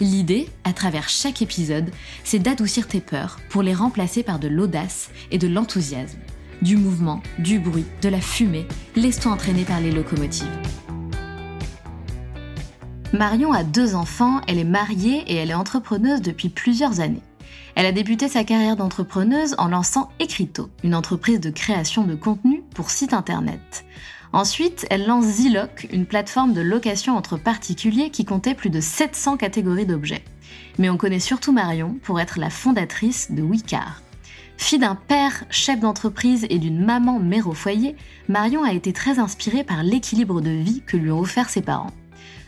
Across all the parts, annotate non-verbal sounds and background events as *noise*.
L'idée, à travers chaque épisode, c'est d'adoucir tes peurs pour les remplacer par de l'audace et de l'enthousiasme. Du mouvement, du bruit, de la fumée, laisse-toi entraîner par les locomotives. Marion a deux enfants, elle est mariée et elle est entrepreneuse depuis plusieurs années. Elle a débuté sa carrière d'entrepreneuse en lançant Ecrito, une entreprise de création de contenu pour site internet. Ensuite, elle lance Ziloc, une plateforme de location entre particuliers qui comptait plus de 700 catégories d'objets. Mais on connaît surtout Marion pour être la fondatrice de Wicar. Fille d'un père chef d'entreprise et d'une maman mère au foyer, Marion a été très inspirée par l'équilibre de vie que lui ont offert ses parents.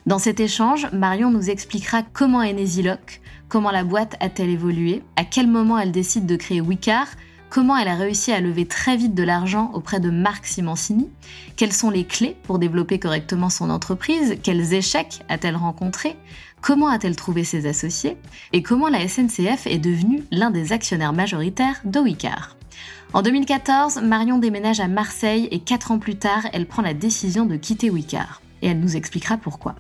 Dans cet échange, Marion nous expliquera comment est né Ziloc, comment la boîte a-t-elle évolué, à quel moment elle décide de créer Wicar, comment elle a réussi à lever très vite de l'argent auprès de Marc Simoncini, quelles sont les clés pour développer correctement son entreprise, quels échecs a-t-elle rencontré, comment a-t-elle trouvé ses associés, et comment la SNCF est devenue l'un des actionnaires majoritaires de Wicar. En 2014, Marion déménage à Marseille et 4 ans plus tard, elle prend la décision de quitter Wicar. Et elle nous expliquera pourquoi.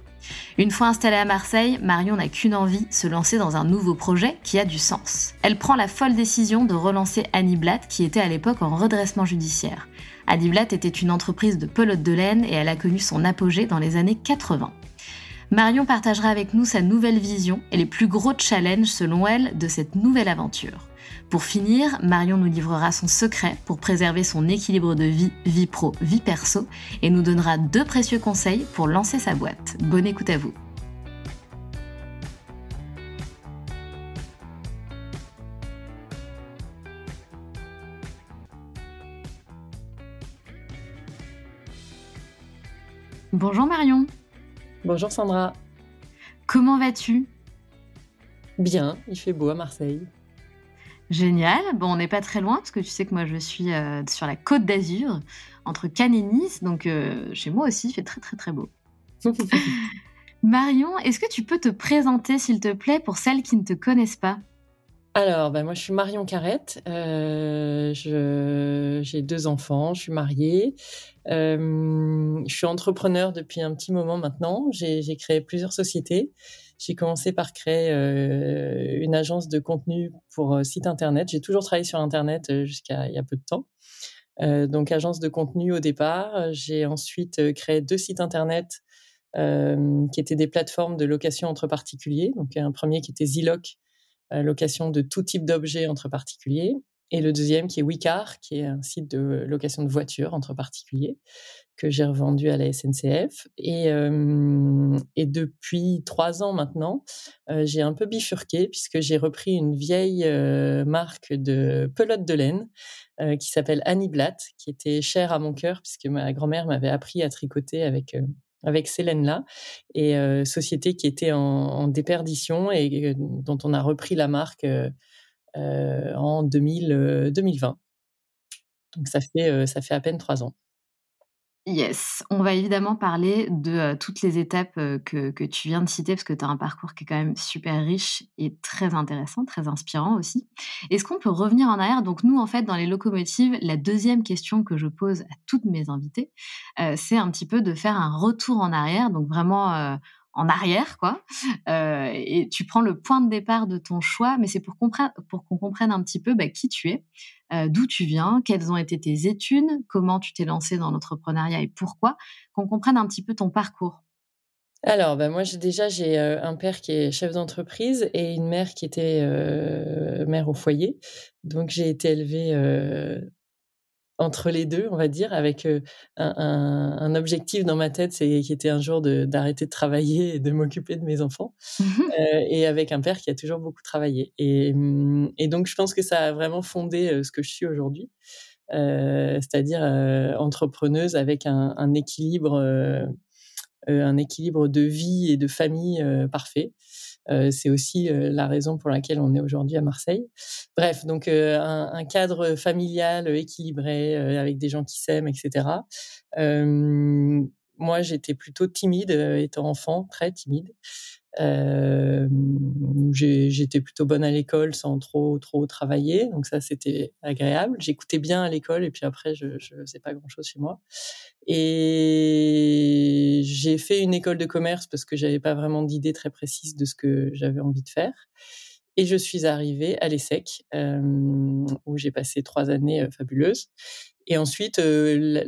Une fois installée à Marseille, Marion n'a qu'une envie, se lancer dans un nouveau projet qui a du sens. Elle prend la folle décision de relancer Annie Blatt, qui était à l'époque en redressement judiciaire. Annie Blatt était une entreprise de pelote de laine et elle a connu son apogée dans les années 80. Marion partagera avec nous sa nouvelle vision et les plus gros challenges selon elle de cette nouvelle aventure. Pour finir, Marion nous livrera son secret pour préserver son équilibre de vie, vie pro, vie perso, et nous donnera deux précieux conseils pour lancer sa boîte. Bonne écoute à vous. Bonjour Marion. Bonjour Sandra. Comment vas-tu? Bien, il fait beau à Marseille. Génial. Bon, on n'est pas très loin parce que tu sais que moi je suis euh, sur la côte d'Azur, entre Cannes et Nice, donc euh, chez moi aussi il fait très très très beau. *laughs* Marion, est-ce que tu peux te présenter s'il te plaît pour celles qui ne te connaissent pas? Alors, ben moi, je suis Marion Carrette. Euh, j'ai deux enfants. Je suis mariée. je suis entrepreneur depuis un petit moment maintenant. J'ai créé plusieurs sociétés. J'ai commencé par créer euh, une agence de contenu pour euh, site internet. J'ai toujours travaillé sur internet euh, jusqu'à il y a peu de temps. Donc agence de contenu au départ. J'ai ensuite créé deux sites internet qui étaient des plateformes de location entre particuliers. Donc un premier qui était Ziloc, location de tout type d'objets entre particuliers. Et le deuxième qui est Wicar, qui est un site de location de voitures entre particuliers que j'ai revendu à la SNCF. Et, euh, et depuis trois ans maintenant, euh, j'ai un peu bifurqué puisque j'ai repris une vieille euh, marque de pelote de laine qui s'appelle Annie Blatt, qui était chère à mon cœur puisque ma grand-mère m'avait appris à tricoter avec avec ces laines-là, et société qui était en, en, déperdition et dont on a repris la marque en 2000, 2020. Donc ça fait, ça fait à peine trois ans. Yes, on va évidemment parler de toutes les étapes que, que, tu viens de citer, parce que tu as un parcours qui est quand même super riche et très intéressant, très inspirant aussi. Est-ce qu'on peut revenir en arrière? Donc nous, en fait, dans les locomotives, la deuxième question que je pose à toutes mes invitées, c'est un petit peu de faire un retour en arrière, donc vraiment en arrière, quoi. Euh, et tu prends le point de départ de ton choix, mais c'est pour, pour qu'on comprenne un petit peu bah, qui tu es, euh, d'où tu viens, quelles ont été tes études, comment tu t'es lancé dans l'entrepreneuriat et pourquoi, qu'on comprenne un petit peu ton parcours. Alors, bah moi, j'ai, déjà, j'ai euh, un père qui est chef d'entreprise et une mère qui était mère au foyer. Donc, j'ai été élevée entre les deux, on va dire, avec un, un, objectif dans ma tête, c'est qui était un jour d'arrêter de, travailler et de m'occuper de mes enfants, mmh euh, et avec un père qui a toujours beaucoup travaillé. Et, mmh, et, donc, je pense que ça a vraiment fondé ce que je suis aujourd'hui, euh, c'est-à-dire entrepreneuse avec un, un équilibre, un équilibre de vie et de famille parfait. C'est aussi la raison pour laquelle on est aujourd'hui à Marseille. Bref, donc un, un, cadre familial équilibré avec des gens qui s'aiment, etc. moi, j'étais plutôt timide étant enfant, très timide. Euh, j'étais plutôt bonne à l'école sans trop trop travailler, donc ça c'était agréable. J'écoutais bien à l'école et puis après je je faisais pas grand chose chez moi. Et j'ai fait une école de commerce parce que j'avais pas vraiment d'idée très précise de ce que j'avais envie de faire. Et je suis arrivée à l'ESSEC, euh, où j'ai passé trois années euh, fabuleuses. Et ensuite, euh,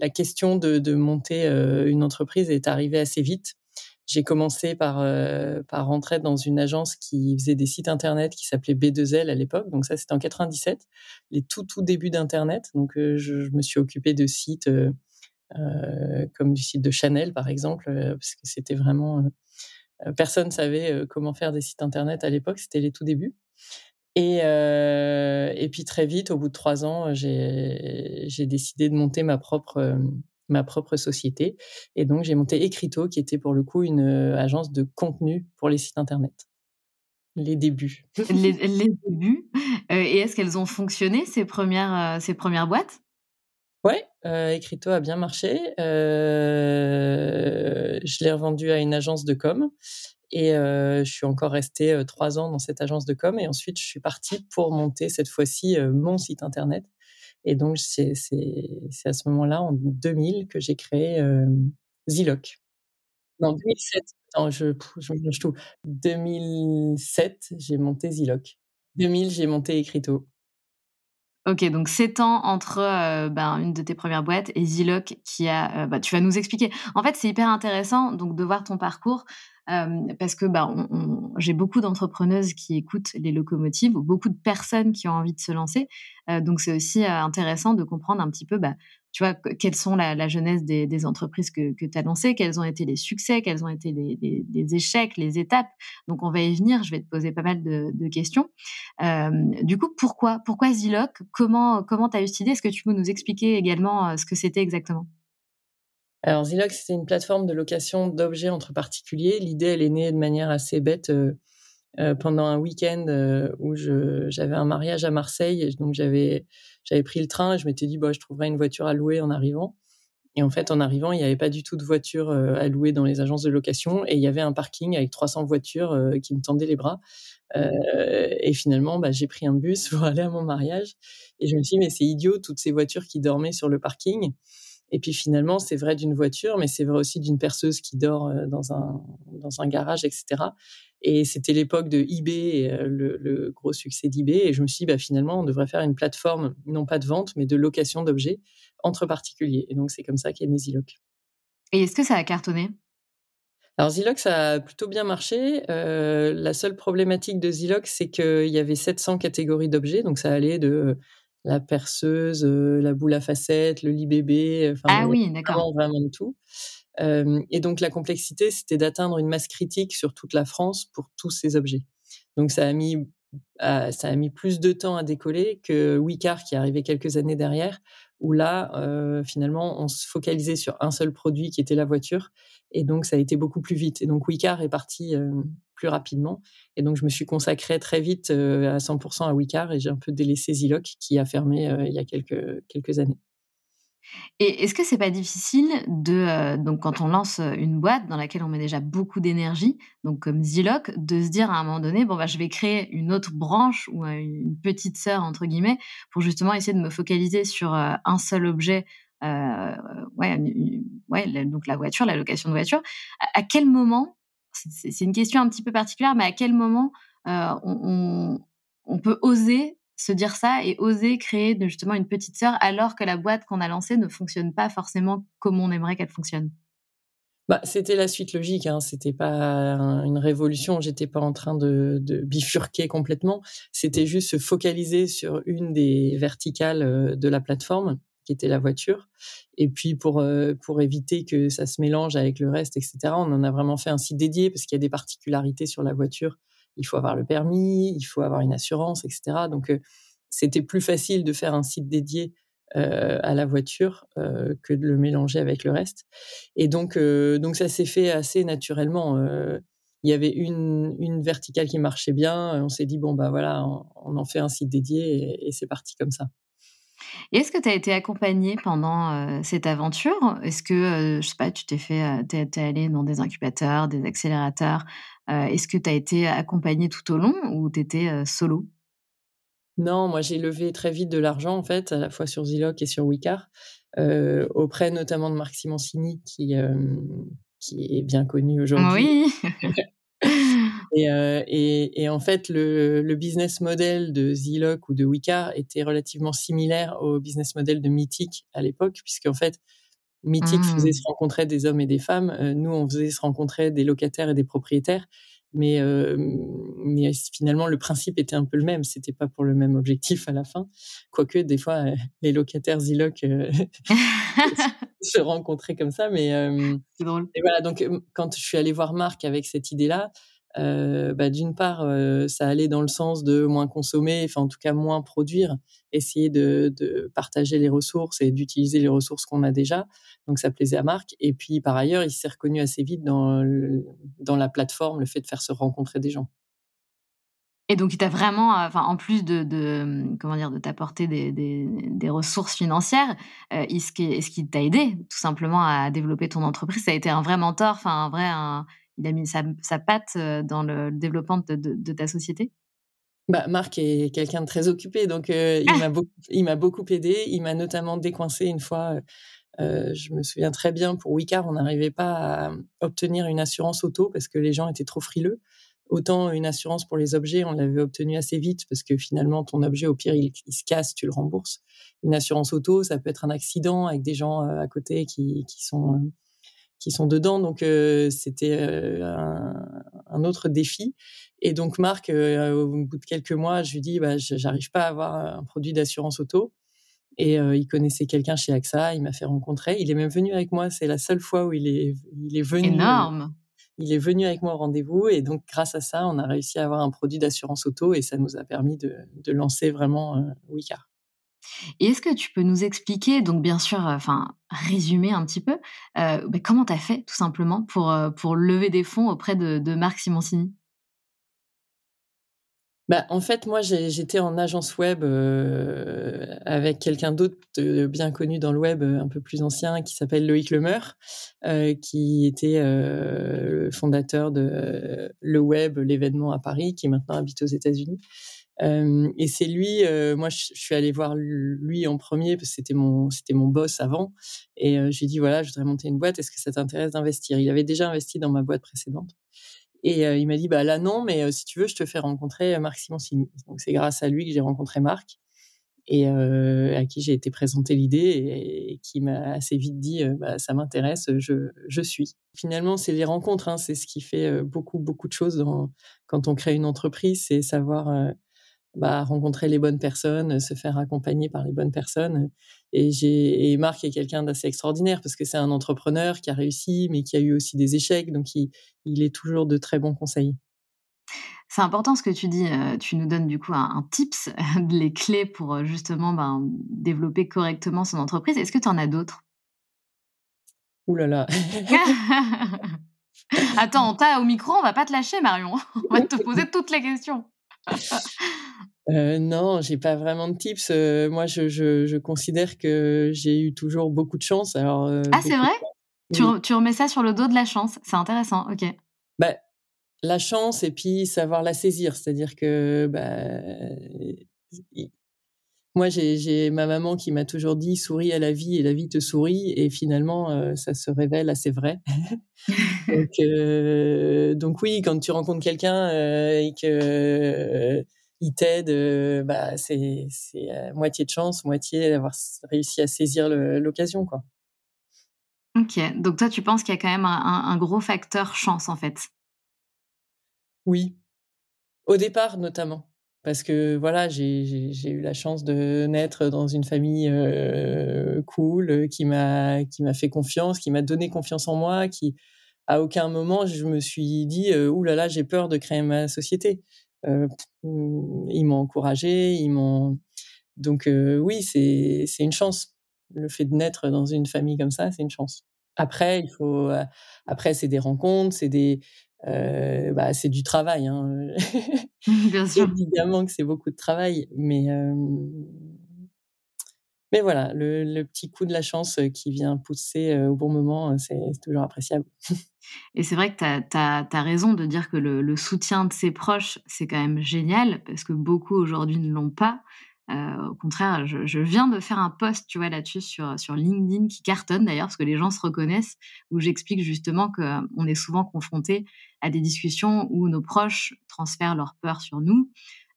la, question de, monter une entreprise est arrivée assez vite j'ai commencé par, euh, par rentrer dans une agence qui faisait des sites internet qui s'appelait B2L à l'époque. Donc ça, c'était en 97, les tout tout débuts d'internet. Donc euh, je, je, me suis occupée de sites euh, euh comme du site de Chanel par exemple, euh, parce que c'était vraiment personne savait comment faire des sites internet à l'époque. C'était les tout débuts. Et, et puis très vite, au bout de trois ans, j'ai décidé de monter ma propre ma propre société. Et donc, j'ai monté Ecrito, qui était pour le coup une euh, agence de contenu pour les sites Internet. Les débuts. les, les *laughs* débuts. Euh, et est-ce qu'elles ont fonctionné, ces premières, euh, ces premières boîtes? Ouais, euh, Ecrito a bien marché. Je l'ai revendu à une agence de com. Et je suis encore restée trois ans dans cette agence de com. Et ensuite, je suis partie pour monter cette fois-ci mon site Internet et donc, c'est à ce moment-là, en 2000, que j'ai créé euh, Ziloc. Non, 2007. Attends, je, tout. 2007, j'ai monté Ziloc. 2000, j'ai monté Ecrito. Ok, donc 7 ans entre euh, ben, une de tes premières boîtes et Ziloc qui a. Euh, bah, tu vas nous expliquer. En fait, c'est hyper intéressant donc de voir ton parcours parce que bah, j'ai beaucoup d'entrepreneuses qui écoutent les locomotives, ou beaucoup de personnes qui ont envie de se lancer. donc c'est aussi intéressant de comprendre un petit peu, bah, tu vois, quelles sont la, la genèse des, entreprises que, tu as lancées, quels ont été les succès, quels ont été les, échecs, les étapes. Donc on va y venir, je vais te poser pas mal de, questions. du coup, pourquoi Pourquoi Ziloc Comment comment tu as eu cette idée? Est-ce que tu peux nous expliquer également ce que c'était exactement? Alors Zilox, c'est une plateforme de location d'objets entre particuliers. L'idée, elle est née de manière assez bête euh, euh, pendant un week-end euh, où j'avais un mariage à Marseille. Donc j'avais pris le train et je m'étais dit, bah, je trouverais une voiture à louer en arrivant. Et en fait, en arrivant, il n'y avait pas du tout de voiture à louer dans les agences de location et il y avait un parking avec 300 voitures qui me tendaient les bras. et finalement, bah, j'ai pris un bus *laughs* pour aller à mon mariage et je me suis dit, mais c'est idiot, toutes ces voitures qui dormaient sur le parking. Et puis finalement, c'est vrai d'une voiture, mais c'est vrai aussi d'une perceuse qui dort euh, dans un, dans un garage, etc. Et c'était l'époque de eBay, euh, le, le, gros succès d'eBay. Et je me suis dit, bah, finalement, on devrait faire une plateforme, non pas de vente, mais de location d'objets entre particuliers. Et donc, c'est comme ça qu'est né Ziloc. Et est-ce que ça a cartonné? Alors Ziloc, ça a plutôt bien marché. Euh, la seule problématique de Ziloc, c'est qu'il y avait 700 catégories d'objets, donc ça allait de la perceuse, euh, la boule à facettes, le lit bébé. Enfin, ah oui. Vraiment, vraiment de tout. Euh, et donc la complexité, c'était d'atteindre une masse critique sur toute la France pour tous ces objets. Donc ça a mis ça a mis plus de temps à décoller que Wicar qui est arrivé quelques années derrière, où là euh, finalement on se focalisait sur un seul produit qui était la voiture, et donc ça a été beaucoup plus vite. Et donc Wicar est parti euh, plus rapidement. Et donc, je me suis consacrée très vite euh, à 100% à Wicar et j'ai un peu délaissé Ziloc qui a fermé euh, il y a quelques, quelques années. Et est-ce que c'est pas difficile de euh, donc quand on lance une boîte dans laquelle on met déjà beaucoup d'énergie, donc comme Ziloc, de se dire à un moment donné bon bah je vais créer une autre branche ou une petite sœur entre guillemets pour justement essayer de me focaliser sur un seul objet, euh, ouais, ouais donc la voiture, la location de voiture. à quel moment c'est une question un petit peu particulière, mais à quel moment euh, on, peut oser se dire ça et oser créer justement une petite sœur alors que la boîte qu'on a lancée ne fonctionne pas forcément comme on aimerait qu'elle fonctionne bah, c'était la suite logique, hein. c'était pas une révolution, j'étais pas en train de, de bifurquer complètement, c'était juste se focaliser sur une des verticales euh, de la plateforme qui était la voiture. Et puis pour euh, pour éviter que ça se mélange avec le reste, etc. On en a vraiment fait un site dédié parce qu'il y a des particularités sur la voiture. Il faut avoir le permis, il faut avoir une assurance, etc. Donc euh, c'était plus facile de faire un site dédié euh, à la voiture euh, que de le mélanger avec le reste. Et donc, donc ça s'est fait assez naturellement. il y avait une, une verticale qui marchait bien. On s'est dit, bon, bah voilà, on, en fait un site dédié et, c'est parti comme ça. Et est-ce que tu as été accompagné pendant cette aventure? Est-ce que, je sais pas, tu t'es fait, t'es, allé dans des incubateurs, des accélérateurs Est-ce que tu as été accompagné tout au long ou tu étais solo? Non, moi j'ai levé très vite de l'argent en fait, à la fois sur Ziloc et sur Wicar, auprès notamment de Marc Simoncini qui, qui est bien connu aujourd'hui. Oui. *laughs* Euh, et, et, en fait, le, le, business model de Ziloc ou de Wicca était relativement similaire au business model de Mythic à l'époque, puisqu'en fait, Faisait mmh. se rencontrer des hommes et des femmes. Euh, nous, on faisait se rencontrer des locataires et des propriétaires. Mais, euh, mais finalement, le principe était un peu le même. C'était pas pour le même objectif à la fin. Quoique, des fois, les locataires Ziloc *laughs* *laughs* se rencontraient comme ça. Mais, C'est drôle. Et voilà, donc, quand je suis allée voir Marc avec cette idée-là, euh, bah, d'une part, euh, ça allait dans le sens de moins consommer, enfin en tout cas moins produire, essayer de, partager les ressources et d'utiliser les ressources qu'on a déjà. Donc ça plaisait à Marc. Et puis par ailleurs, il s'est reconnu assez vite dans, la plateforme, le fait de faire se rencontrer des gens. Et donc, il t'a vraiment, enfin, en plus de, comment dire, de t'apporter des, ressources financières, euh, est-ce qu'il t'a aidé tout simplement à développer ton entreprise Ça a été un vrai mentor, enfin, un vrai, il a mis sa, patte dans le, développement de, ta société? Bah, Marc est quelqu'un de très occupé, donc il m'a beaucoup, il m'a beaucoup aidé. Il m'a notamment décoincé une fois. je me souviens très bien pour Wicar, on n'arrivait pas à obtenir une assurance auto parce que les gens étaient trop frileux. Autant une assurance pour les objets, on l'avait obtenue assez vite parce que finalement ton objet, au pire, il, se casse, tu le rembourses. Une assurance auto, ça peut être un accident avec des gens à côté qui, qui sont qui sont dedans. Donc c'était un, autre défi. Et donc Marc, au bout de quelques mois, je lui dis, bah, j'arrive pas à avoir un produit d'assurance auto. Et il connaissait quelqu'un chez AXA, il m'a fait rencontrer. Il est même venu avec moi. C'est la seule fois où il est, il est venu. Énorme. Il est venu avec moi au rendez-vous et donc grâce à ça, on a réussi à avoir un produit d'assurance auto et ça nous a permis de, de lancer vraiment euh, Wicar. Et est-ce que tu peux nous expliquer, donc bien sûr, euh, enfin résumer un petit peu, euh, bah, comment tu as fait tout simplement pour, euh, pour lever des fonds auprès de, Marc Simoncini? Bah, en fait, moi, j'étais en agence web avec quelqu'un d'autre bien connu dans le web, un peu plus ancien, qui s'appelle Loïc Lemeur, qui était le fondateur de Le Web, l'événement à Paris, qui maintenant habite aux États-Unis. Et c'est lui, euh, moi je, suis allée voir lui en premier parce que c'était mon c'était mon boss avant et euh, j'ai dit voilà je voudrais monter une boîte est-ce que ça t'intéresse d'investir? Il avait déjà investi dans ma boîte précédente et il m'a dit bah là non mais si tu veux je te fais rencontrer Marc Simoncini. Donc c'est grâce à lui que j'ai rencontré Marc et à qui j'ai été présenter l'idée et, qui m'a assez vite dit bah, ça m'intéresse je, je suis. Finalement c'est les rencontres hein, c'est ce qui fait beaucoup beaucoup de choses dans, quand on crée une entreprise c'est savoir bah, rencontrer les bonnes personnes, se faire accompagner par les bonnes personnes. Et, j'ai, et Marc est quelqu'un d'assez extraordinaire parce que c'est un entrepreneur qui a réussi, mais qui a eu aussi des échecs. Donc, il, il est toujours de très bons conseils. C'est important ce que tu dis. Euh, tu nous donnes du coup un, tips, *laughs* les clés pour euh, justement ben, développer correctement son entreprise. Est-ce que tu en as d'autres? Ouh là là. *laughs* Attends, on au micro, on va pas te lâcher, Marion. *laughs* On va te poser toutes les questions. *laughs* Euh, non, j'ai pas vraiment de tips. Euh, moi, je, je, considère que j'ai eu toujours beaucoup de chance. Alors, euh, ah, c'est vrai? tu, tu, remets ça sur le dos de la chance. C'est intéressant, ok. Bah, la chance et puis savoir la saisir. C'est-à-dire que bah, moi, j'ai ma maman qui m'a toujours dit souris à la vie et la vie te sourit. Et finalement, ça se révèle assez vrai. *laughs* donc, donc, oui, quand tu rencontres quelqu'un et que il t'aide, bah, c'est moitié de chance, moitié d'avoir réussi à saisir l'occasion, quoi. Ok, donc toi, tu penses qu'il y a quand même un, gros facteur chance, en fait? Oui, au départ notamment parce que voilà, j'ai eu la chance de naître dans une famille euh, cool, qui m'a qui m'a fait confiance, qui m'a donné confiance en moi, qui à aucun moment je me suis dit euh, ouh là là j'ai peur de créer ma société. Euh, ils m'ont encouragé, ils m'ont donc oui c'est c'est une chance. Le fait de naître dans une famille comme ça, c'est une chance. Après, il faut. Après, c'est des rencontres, c'est des. Bah, c'est du travail. Hein. *laughs* Bien *laughs* sûr. Évidemment que c'est beaucoup de travail, mais mais voilà, le, petit coup de la chance qui vient pousser au bon moment, c'est toujours appréciable. *laughs* Et c'est vrai que tu as, raison de dire que le, soutien de ses proches, c'est quand même génial, parce que beaucoup aujourd'hui ne l'ont pas. Au contraire, je, viens de faire un post, tu vois, là-dessus sur, LinkedIn qui cartonne d'ailleurs, parce que les gens se reconnaissent, où j'explique justement qu'on est souvent confronté à des discussions où nos proches transfèrent leur peur sur nous.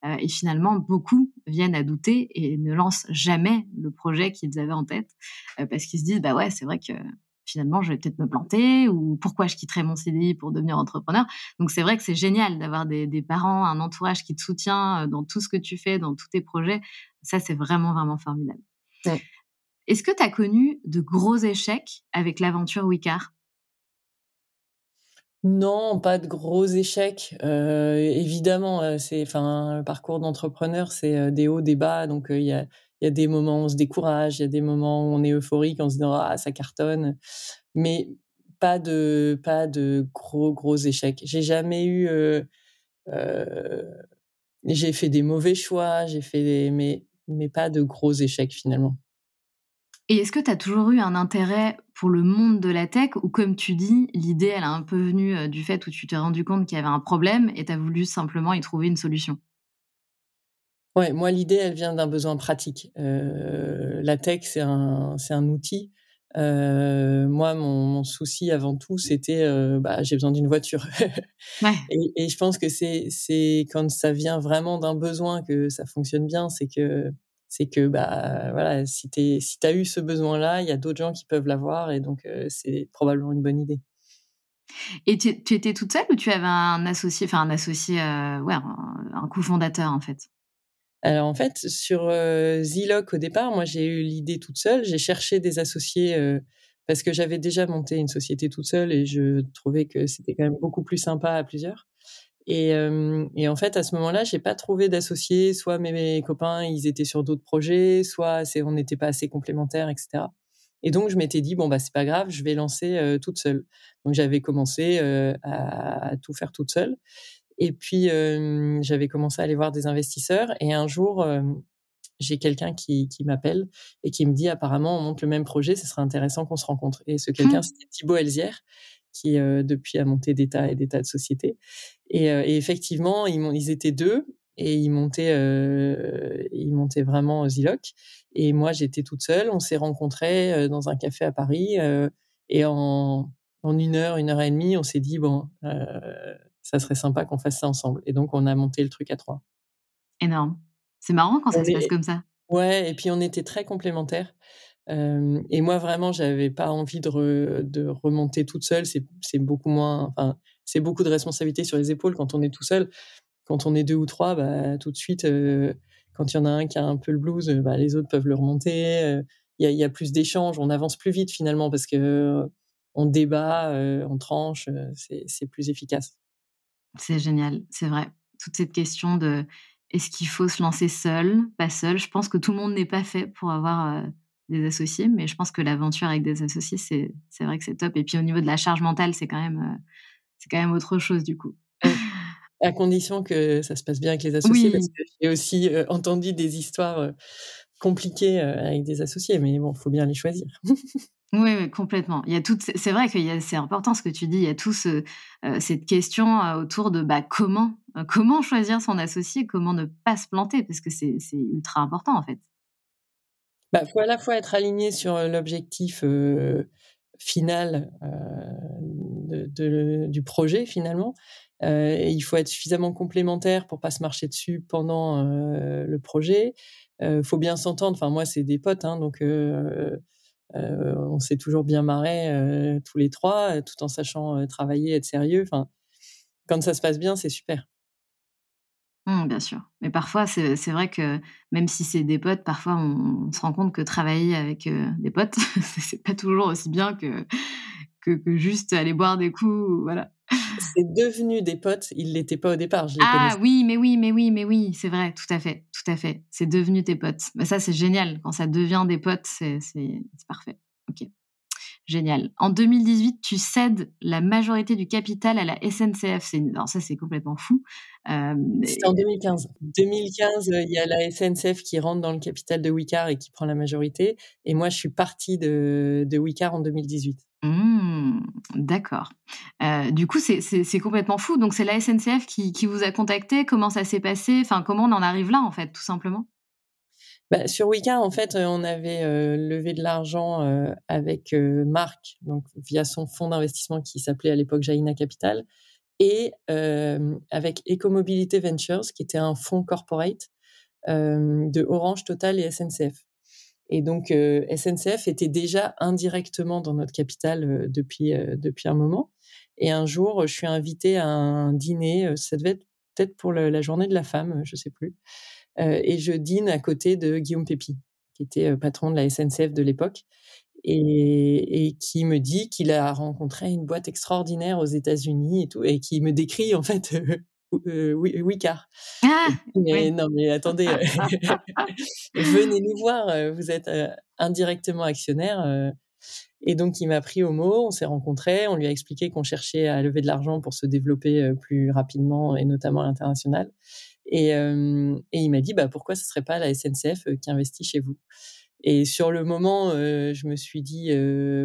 Euh, et finalement, beaucoup viennent à douter et ne lancent jamais le projet qu'ils avaient en tête euh, parce qu'ils se disent, bah ouais, c'est vrai que finalement, je vais peut-être me planter ou pourquoi je quitterais mon CDI pour devenir entrepreneur. Donc, c'est vrai que c'est génial d'avoir des, parents, un entourage qui te soutient euh, dans tout ce que tu fais, dans tous tes projets. Ça, c'est vraiment, vraiment formidable. Est-ce que tu as connu de gros échecs avec l'aventure Wicard non, pas de gros échecs. Euh, évidemment, euh, c'est, enfin, le parcours d'entrepreneur, c'est des hauts, des bas. Donc, il y a, y, a, des moments où on se décourage, il y a des moments où on est euphorique, en se disant ah ça cartonne, mais pas de pas de gros gros échecs. J'ai jamais eu. j'ai fait des mauvais choix, j'ai fait des, mais mais pas de gros échecs finalement. Et est-ce que tu as toujours eu un intérêt pour le monde de la tech ou comme tu dis, l'idée, elle a un peu venu euh, du fait où tu t'es rendu compte qu'il y avait un problème et tu as voulu simplement y trouver une solution? Ouais, moi, l'idée, elle vient d'un besoin pratique. Euh, la tech, c'est un, c'est un outil. Euh, moi, mon, souci avant tout, c'était bah, j'ai besoin d'une voiture. *laughs* ouais. et, et, je pense que c'est, c'est quand ça vient vraiment d'un besoin que ça fonctionne bien. C'est que c'est que bah voilà, si tu si as eu ce besoin-là, il y a d'autres gens qui peuvent l'avoir et donc c'est probablement une bonne idée. Et tu, étais toute seule ou tu avais un associé, enfin un associé, ouais, un, cofondateur en fait? Alors en fait, sur Ziloc au départ, moi j'ai eu l'idée toute seule. J'ai cherché des associés parce que j'avais déjà monté une société toute seule et je trouvais que c'était quand même beaucoup plus sympa à plusieurs. Et, et, en fait, à ce moment-là, j'ai pas trouvé d'associés. Soit mes, copains, ils étaient sur d'autres projets, soit on n'était pas assez complémentaires, etc. Et donc, je m'étais dit bon bah c'est pas grave, je vais lancer toute seule. Donc, j'avais commencé à, tout faire toute seule. Et puis, j'avais commencé à aller voir des investisseurs. Et un jour, j'ai quelqu'un qui, qui m'appelle et qui me dit apparemment on monte le même projet, ce serait intéressant qu'on se rencontre. Et ce quelqu'un, mmh. c'était Thibaut Elzière qui depuis a monté des tas et des tas de sociétés. Et, et effectivement, ils, ils, étaient deux et ils montaient, ils montaient vraiment Ziloc. Et moi, j'étais toute seule. On s'est rencontrés dans un café à Paris et en, en, une heure, une heure et demie, on s'est dit bon, ça serait sympa qu'on fasse ça ensemble. Et donc, on a monté le truc à trois. Énorme. C'est marrant quand ça se passe comme ça. Ouais, et puis on était très complémentaires et moi, vraiment, j'avais pas envie de, de remonter toute seule. C'est beaucoup moins, enfin, c'est beaucoup de responsabilités sur les épaules quand on est tout seul. Quand on est deux ou trois, bah, tout de suite, quand il y en a un qui a un peu le blues, bah, les autres peuvent le remonter. Il y, y, a plus d'échanges, on avance plus vite finalement parce que on débat, on tranche, c'est plus efficace. C'est génial, c'est vrai. Toute cette question de est-ce qu'il faut se lancer seul, pas seul. Je pense que tout le monde n'est pas fait pour avoir des associés, mais je pense que l'aventure avec des associés, c'est, c'est vrai que c'est top. Et puis au niveau de la charge mentale, c'est quand même, euh, c'est quand même autre chose du coup. À condition que ça se passe bien avec les associés, parce que j'ai aussi euh, entendu des histoires compliquées avec des associés, mais bon, il faut bien les choisir. *laughs* oui, complètement. Il y a c'est vrai que c'est important ce que tu dis. Il y a tout ce, cette question autour de bah, comment, comment choisir son associé, comment ne pas se planter, parce que c'est, ultra important en fait. Il bah, faut à la fois être aligné sur l'objectif final du projet finalement. il faut être suffisamment complémentaire pour pas se marcher dessus pendant le projet. Il faut bien s'entendre. Enfin moi c'est des potes, hein, donc on s'est toujours bien marré tous les trois, tout en sachant travailler, être sérieux. Enfin quand ça se passe bien, c'est super. Mmh, bien sûr. Mais parfois, c'est vrai que même si c'est des potes, parfois on, se rend compte que travailler avec des potes, *laughs* c'est pas toujours aussi bien que, que, juste aller boire des coups. Voilà. C'est devenu des potes, ils l'étaient pas au départ. Je ah oui, mais oui, mais oui, mais oui, c'est vrai, tout à fait, tout à fait. C'est devenu tes potes. Mais ça, c'est génial. Quand ça devient des potes, c'est parfait. Ok. Génial. En 2018, tu cèdes la majorité du capital à la SNCF. Alors ça, c'est complètement fou. Euh, C'était en 2015. 2015, il y a la SNCF qui rentre dans le capital de Wicar et qui prend la majorité. Et moi, je suis partie de, de Wicar en 2018. Mmh, d'accord. Euh, du coup, c'est complètement fou. Donc, c'est la SNCF qui, qui, vous a contacté. Comment ça s'est passé? Enfin, comment on en arrive là, en fait, tout simplement? Bah, sur Wicca, en fait, euh, on avait euh, levé de l'argent euh, avec Marc, donc via son fonds d'investissement qui s'appelait à l'époque Jaina Capital, et avec Ecomobility Ventures, qui était un fonds corporate de Orange, Total et SNCF. Et donc, SNCF était déjà indirectement dans notre capital depuis, depuis un moment. Et un jour, je suis invitée à un dîner, ça devait être peut-être pour la journée de la femme, je sais plus. Euh, et je dîne à côté de Guillaume Pépi, qui était euh, patron de la SNCF de l'époque. Et, qui me dit qu'il a rencontré une boîte extraordinaire aux États-Unis et tout, et qui me décrit en fait euh, Wicar. Ah, mais non, mais attendez, *laughs* *laughs* venez nous voir, vous êtes indirectement actionnaire. et donc, il m'a pris au mot, on s'est rencontrés, on lui a expliqué qu'on cherchait à lever de l'argent pour se développer plus rapidement et notamment à l'international. Et, il m'a dit, bah, pourquoi ce serait pas la SNCF qui investit chez vous? Et sur le moment, je me suis dit,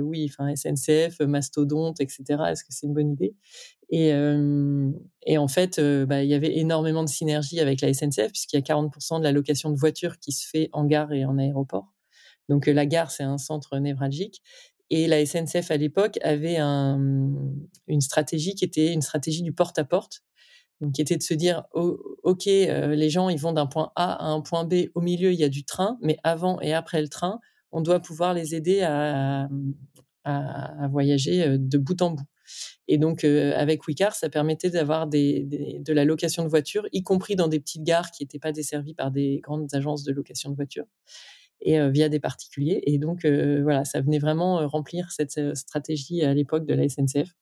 oui, enfin SNCF, mastodonte, etc. Est-ce que c'est une bonne idée? et, en fait, bah, il y avait énormément de synergie avec la SNCF puisqu'il y a 40% de la location de voitures qui se fait en gare et en aéroport. Donc la gare, c'est un centre névralgique. Et la SNCF à l'époque avait un, une stratégie qui était une stratégie du porte-à-porte. Donc, qui était de se dire, OK, euh, les gens, ils vont d'un point A à un point B. Au milieu, il y a du train, mais avant et après le train, on doit pouvoir les aider à, voyager euh, de bout en bout. Et donc, euh, avec Wicar, ça permettait d'avoir de la location de voitures, y compris dans des petites gares qui n'étaient pas desservies par des grandes agences de location de voitures et via des particuliers. Et donc, voilà, ça venait vraiment remplir cette stratégie à l'époque de la SNCF.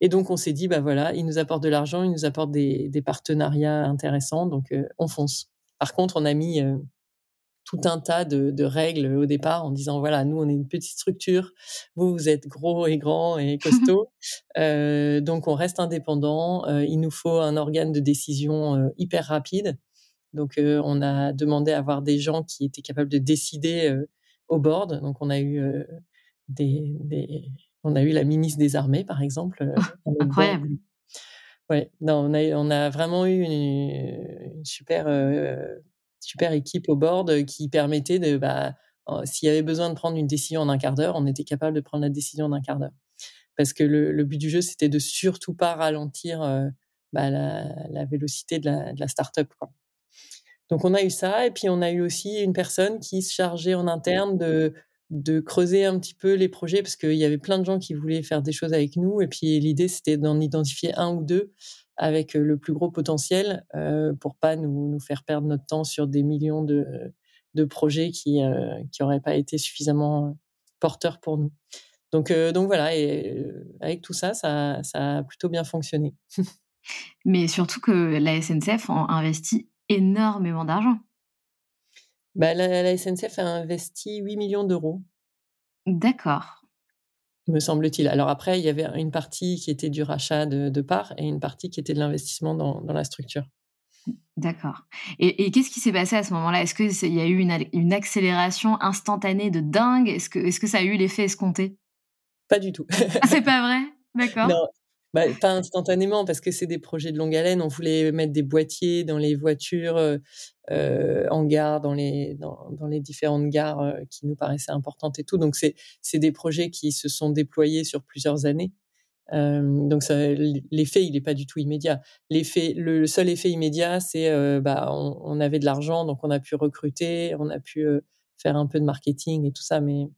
Et donc, on s'est dit, bah voilà, ils nous apportent de l'argent, ils nous apportent des, partenariats intéressants, donc euh, on fonce. Par contre, on a mis euh, tout un tas de, règles au départ en disant, voilà, nous, on est une petite structure, vous, vous êtes gros et grand et *laughs* costaud, euh, donc on reste indépendant, il nous faut un organe de décision hyper rapide. Donc, on a demandé à avoir des gens qui étaient capables de décider au board. Donc, on a eu des, on a eu la ministre des Armées, par exemple. Euh, *laughs* incroyable. Ouais, on, a, on a vraiment eu une, super, euh, super équipe au board qui permettait de, bah, s'il y avait besoin de prendre une décision en un quart d'heure, on était capable de prendre la décision en un quart d'heure. Parce que le, but du jeu, c'était de surtout pas ralentir euh, bah, la, vélocité de la, de la start-up. Donc on a eu ça, et puis on a eu aussi une personne qui se chargeait en interne de de creuser un petit peu les projets parce qu'il y avait plein de gens qui voulaient faire des choses avec nous et puis l'idée c'était d'en identifier un ou deux avec le plus gros potentiel euh, pour pas nous, nous, faire perdre notre temps sur des millions de, de projets qui euh, qui auraient pas été suffisamment porteurs pour nous. Donc euh, donc voilà et euh, avec tout ça ça ça a plutôt bien fonctionné. *laughs* Mais surtout que la SNCF a investi énormément d'argent. Bah, la, SNCF a investi 8 millions d'euros. D'accord. Me semble-t-il. Alors après, il y avait une partie qui était du rachat de, parts et une partie qui était de l'investissement dans, la structure. D'accord. Et, qu'est-ce qui s'est passé à ce moment-là? Est-ce qu'il y a eu une, accélération instantanée de dingue? Est-ce que, est que ça a eu l'effet escompté? Pas du tout. ah, c'est *laughs* pas vrai? D'accord. Bah, pas instantanément parce que c'est des projets de longue haleine. On voulait mettre des boîtiers dans les voitures euh, euh en gare, dans les dans, dans les différentes gares euh, qui nous paraissaient importantes et tout. Donc c'est des projets qui se sont déployés sur plusieurs années. Euh, donc l'effet il n'est pas du tout immédiat. L'effet le, seul effet immédiat c'est euh, bah on, avait de l'argent donc on a pu recruter, on a pu faire un peu de marketing et tout ça, mais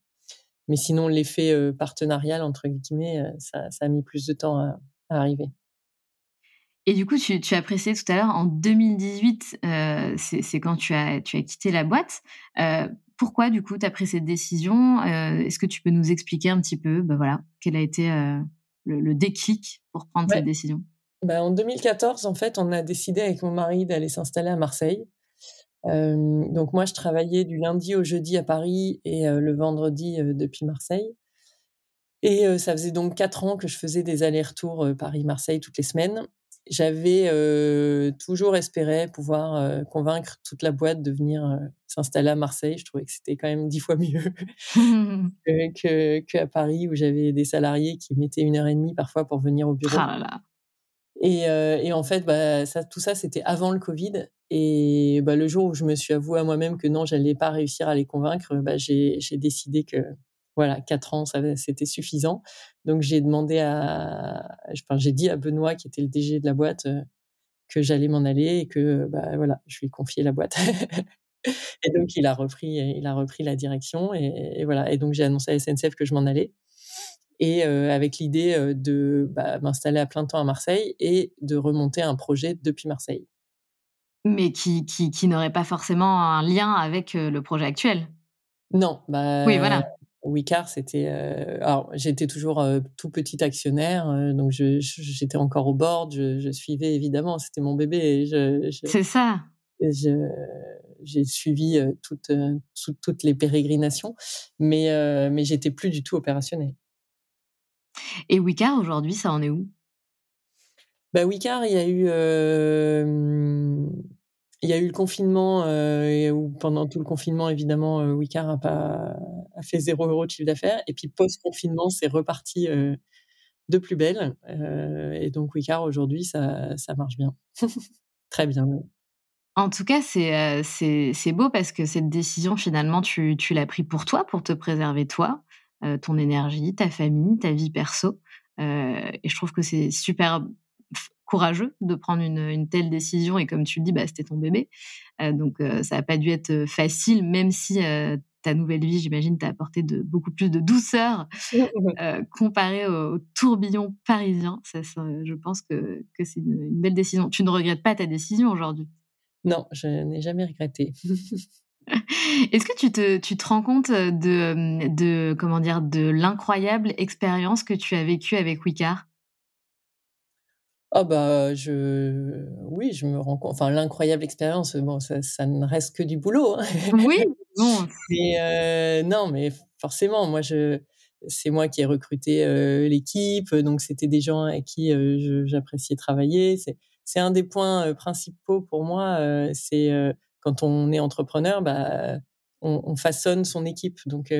mais sinon, l'effet euh, partenarial, entre guillemets, euh, ça, a mis plus de temps à, arriver. Et du coup, tu, as précisé tout à l'heure, en 2018, euh, c'est quand tu as, tu as quitté la boîte. pourquoi, du coup, tu as pris cette décision Est-ce que tu peux nous expliquer un petit peu, ben voilà, quel a été le, déclic pour prendre cette décision? Bah, En 2014, en fait, on a décidé avec mon mari d'aller s'installer à Marseille. Euh, donc moi, je travaillais du lundi au jeudi à Paris et euh, le vendredi euh, depuis Marseille. Et ça faisait donc quatre ans que je faisais des allers-retours Paris-Marseille toutes les semaines. J'avais toujours espéré pouvoir convaincre toute la boîte de venir s'installer à Marseille. Je trouvais que c'était quand même dix fois mieux *laughs* que, que, Paris où j'avais des salariés qui mettaient une heure et demie parfois pour venir au bureau. Ah là là. Et, et, en fait, bah, tout ça, c'était avant le Covid. Et bah, le jour où je me suis avoué à moi-même que non, j'allais pas réussir à les convaincre, bah, j'ai décidé que voilà, quatre ans, c'était suffisant. Donc j'ai demandé à, j'ai dit à Benoît, qui était le DG de la boîte, euh, que j'allais m'en aller et que voilà, je lui ai confié la boîte. *laughs* et donc il a repris, il a repris la direction et, voilà. Et donc j'ai annoncé à SNCF que je m'en allais et euh, avec l'idée euh, de bah, m'installer à plein temps à Marseille et de remonter un projet depuis Marseille. Mais qui, qui, qui n'aurait pas forcément un lien avec le projet actuel? Non, bah, oui, voilà. Wicar, c'était. Euh, alors, j'étais toujours euh, tout petit actionnaire, euh, donc j'étais encore au board, je, suivais évidemment, c'était mon bébé. C'est ça. J'ai suivi toutes, toutes les pérégrinations, mais, mais j'étais plus du tout opérationnel. Et Wicar, aujourd'hui, ça en est où? Bah, Wicar, il y a eu il y a eu le confinement, euh, où pendant tout le confinement, évidemment, euh, Wicar a, pas, a fait zéro euro de chiffre d'affaires. Et puis, post-confinement, c'est reparti de plus belle. Et donc, Wicar, aujourd'hui, ça, ça marche bien. *laughs* Très bien. En tout cas, c'est, c'est, beau parce que cette décision, finalement, tu, tu l'as pris pour toi, pour te préserver toi, ton énergie, ta famille, ta vie perso. et je trouve que c'est super courageux de prendre une, telle décision. Et comme tu le dis, bah, c'était ton bébé. Euh, donc, euh, ça n'a pas dû être euh, facile, même si ta nouvelle vie, j'imagine, t'a apporté de, beaucoup plus de douceur *laughs* comparé au, tourbillon parisien. Ça, je pense que, que c'est une, belle décision. Tu ne regrettes pas ta décision aujourd'hui? Non, je n'ai jamais regretté. *laughs* Est-ce que tu te, tu te rends compte de, de comment dire de l'incroyable expérience que tu as vécue avec Wicard ah bah je oui, je me rends compte enfin l'incroyable expérience, bon ça ça ne reste que du boulot, hein. Oui, *laughs* bon. Mais non, mais forcément, moi je c'est moi qui ai recruté, l'équipe, donc c'était des gens avec qui, j'appréciais travailler. C'est c'est un des points, principaux pour moi, c'est, quand on est entrepreneur, bah, on on façonne son équipe donc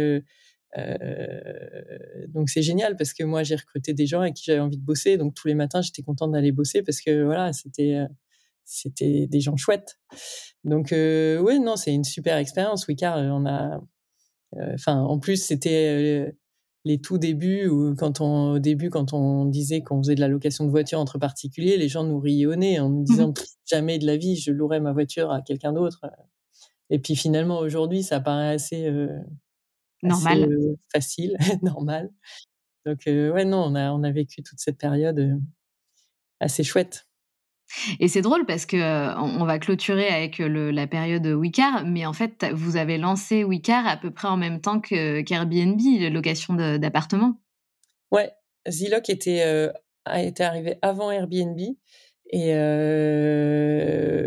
euh, donc c'est génial parce que moi j'ai recruté des gens avec qui j'avais envie de bosser. Donc tous les matins j'étais contente d'aller bosser parce que voilà c'était euh, c'était des gens chouettes. Donc euh, oui non c'est une super expérience. Wicard on a enfin en plus c'était les tout débuts où quand on au début quand on disait qu'on faisait de la location de voiture entre particuliers, les gens nous riaient au nez en nous disant mmh jamais de la vie je louerais ma voiture à quelqu'un d'autre. Et puis finalement aujourd'hui ça paraît assez normal. facile, *laughs* normal. Donc ouais non, on a on a vécu toute cette période assez chouette. Et c'est drôle parce que on va clôturer avec la période Wicar, mais en fait, vous avez lancé Wicar à peu près en même temps que qu'Airbnb, location d'appartements. Ouais, Ziloc était a été arrivé avant Airbnb et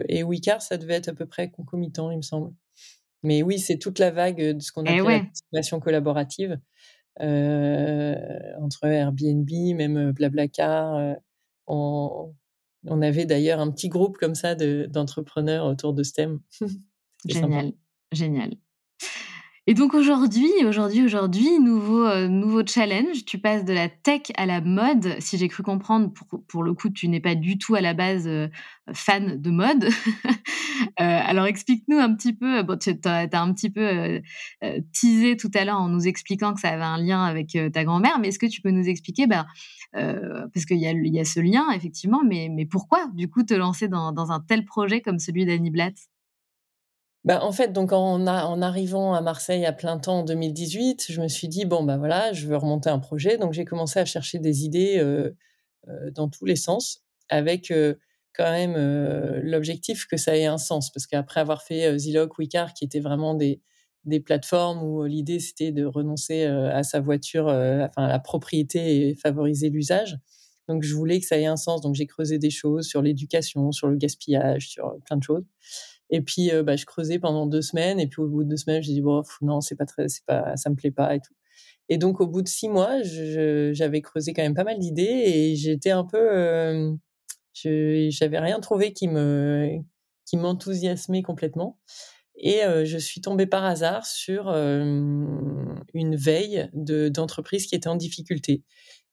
et Wicar, ça devait être à peu près concomitant, il me semble. Mais oui, c'est toute la vague de ce qu'on eh appelle la consommation collaborative entre Airbnb, même Blablacar. on, on, avait d'ailleurs un petit groupe comme ça d'entrepreneurs autour de STEM. *laughs* génial, génial. Et donc aujourd'hui, aujourd'hui, aujourd'hui, nouveau, euh, nouveau challenge. Tu passes de la tech à la mode. Si j'ai cru comprendre, pour, pour, le coup, tu n'es pas du tout à la base euh, fan de mode. *laughs* euh, alors explique-nous un petit peu. Bon, tu as, un petit peu euh, teasé tout à l'heure en nous expliquant que ça avait un lien avec ta grand-mère. Mais est-ce que tu peux nous expliquer, ben, parce qu'il y a, y a ce lien effectivement, mais, mais pourquoi du coup te lancer dans, dans un tel projet comme celui d'Annie Blatt? Bah, en fait, donc en, en, arrivant à Marseille à plein temps en 2018, je me suis dit bon bah voilà, je veux remonter un projet. Donc j'ai commencé à chercher des idées euh, euh, dans tous les sens, avec euh, quand même l'objectif que ça ait un sens, parce qu'après avoir fait Zilog, Wicar, qui étaient vraiment des des plateformes où l'idée c'était de renoncer à sa voiture, enfin à la propriété et favoriser l'usage. Donc je voulais que ça ait un sens. Donc j'ai creusé des choses sur l'éducation, sur le gaspillage, sur plein de choses. Et puis, bah, je creusais pendant deux semaines. Et puis, au bout de deux semaines, je dis bon, non, c'est pas très, c'est pas, ça me plaît pas et tout. Et donc, au bout de six mois, j'avais creusé quand même pas mal d'idées et j'étais un peu, euh, j'avais rien trouvé qui me, qui m'enthousiasmait complètement. Et je suis tombée par hasard sur une veille de, d'entreprise qui était en difficulté.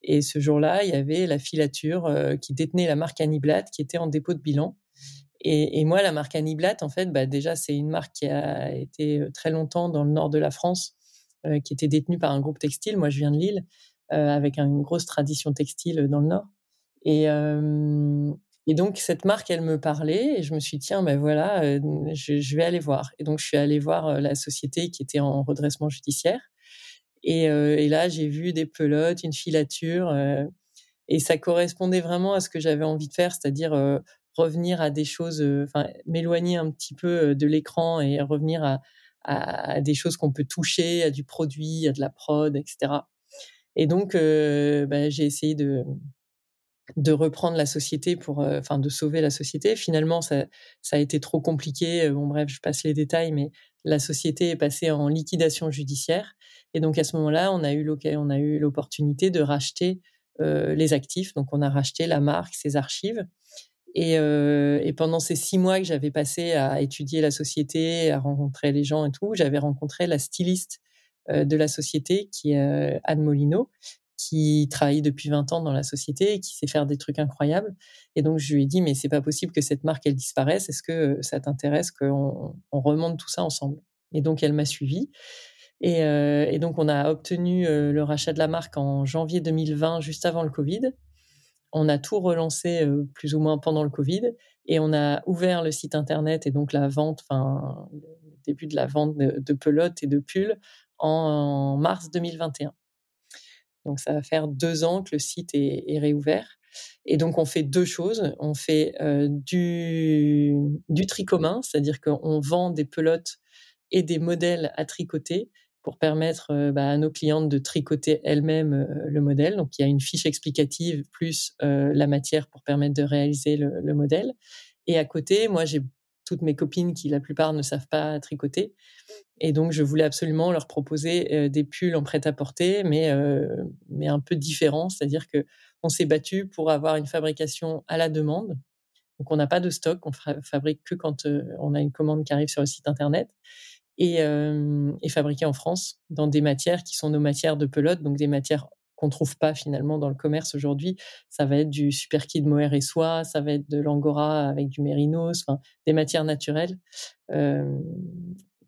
Et ce jour-là, il y avait la filature qui détenait la marque Aniblat qui était en dépôt de bilan. Et, moi, la marque Aniblat, en fait, bah, déjà, c'est une marque qui a été très longtemps dans le nord de la France euh, qui était détenue par un groupe textile. Moi, je viens de Lille, euh, avec une grosse tradition textile dans le Nord. Et, euh, donc, cette marque, elle me parlait et je me suis dit, tiens, ben voilà, je, vais aller voir. Et donc, je suis allée voir la société qui était en redressement judiciaire. Et là, j'ai vu des pelotes, une filature. et ça correspondait vraiment à ce que j'avais envie de faire, c'est-à-dire revenir à des choses, enfin, m'éloigner un petit peu de l'écran et revenir à, des choses qu'on peut toucher, à du produit, à de la prod, etc. Et donc, euh, bah, j'ai essayé de, reprendre la société pour, euh, enfin, de sauver la société. Finalement, ça, a été trop compliqué. Bon, bref, je passe les détails, mais la société est passée en liquidation judiciaire. Et donc, à ce moment-là, on a eu on a eu l'opportunité de racheter euh, les actifs. Donc, on a racheté la marque, ses archives. Et, euh, et, pendant ces six mois que j'avais passé à étudier la société, à rencontrer les gens et tout, j'avais rencontré la styliste euh, de la société, qui est euh, Anne Molino, qui travaille depuis 20 ans dans la société et qui sait faire des trucs incroyables. Et donc, je lui ai dit, mais c'est pas possible que cette marque, elle disparaisse. Est-ce que ça t'intéresse qu'on on remonte tout ça ensemble? Et donc, elle m'a suivi. Et, donc, on a obtenu le rachat de la marque en janvier 2020, juste avant le Covid on a tout relancé plus ou moins pendant le Covid et on a ouvert le site internet et donc la vente, enfin le début de la vente de, pelotes et de pulls en, mars 2021. Donc ça va faire deux ans que le site est, réouvert. Et donc on fait deux choses. On fait du, du tri commun, c'est-à-dire qu'on vend des pelotes et des modèles à tricoter pour permettre euh, bah, à nos clientes de tricoter elles-mêmes euh, le modèle. Donc, il y a une fiche explicative plus euh, la matière pour permettre de réaliser le, modèle. Et à côté, moi, j'ai toutes mes copines qui, la plupart, ne savent pas tricoter. Et donc, je voulais absolument leur proposer des pulls en prêt-à-porter, mais, mais un peu différents. C'est-à-dire que on s'est battu pour avoir une fabrication à la demande. Donc, on n'a pas de stock, on fabrique que quand on a une commande qui arrive sur le site Internet et, euh, fabriqué en France dans des matières qui sont nos matières de pelote, donc des matières qu'on trouve pas finalement dans le commerce aujourd'hui. Ça va être du super kid mohair et soie, ça va être de l'angora avec du mérinos, des matières naturelles.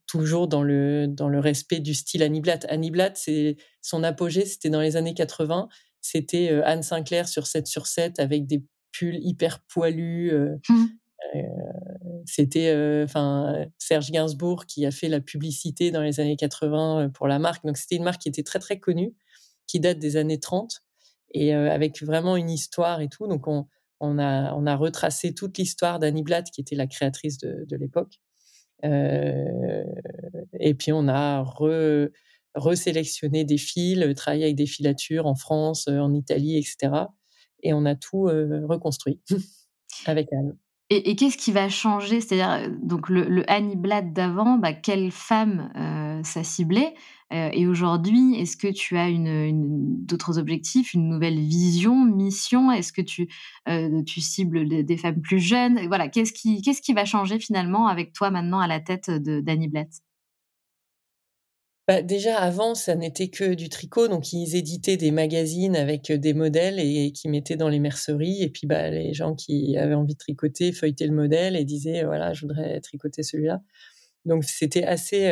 Toujours dans le dans le respect du style Aniblat. Aniblat, c'est son apogée, c'était dans les années 80. C'était Anne Sinclair sur 7 sur 7 avec des pulls hyper poilus. Mmh. Euh, c'était euh, enfin Serge Gainsbourg qui a fait la publicité dans les années 80 euh, pour la marque. Donc c'était une marque qui était très très connue, qui date des années 30 et avec vraiment une histoire et tout. Donc on, on a, on a retracé toute l'histoire d'Annie Blatt, qui était la créatrice de, l'époque. Et puis on a re, resélectionné des fils, travaillé avec des filatures en France, en Italie, etc. Et on a tout reconstruit *laughs* avec Anne. Et, qu'est-ce qui va changer? C'est-à-dire, euh, donc le, le Annie Blatt d'avant, bah, quelle femme euh, ça ciblait? Euh, Et aujourd'hui, est-ce que tu as d'autres objectifs, une nouvelle vision, mission? Est-ce que tu, tu cibles des, femmes plus jeunes? Voilà, qu'est-ce qui, qu'est-ce qui va changer finalement avec toi maintenant à la tête d'Annie Blatt? Bah, déjà avant, ça n'était que du tricot, donc ils éditaient des magazines avec des modèles et, qui mettaient dans les merceries. Et puis bah, les gens qui avaient envie de tricoter feuilletaient le modèle et disaient voilà, je voudrais tricoter celui-là. Donc c'était assez,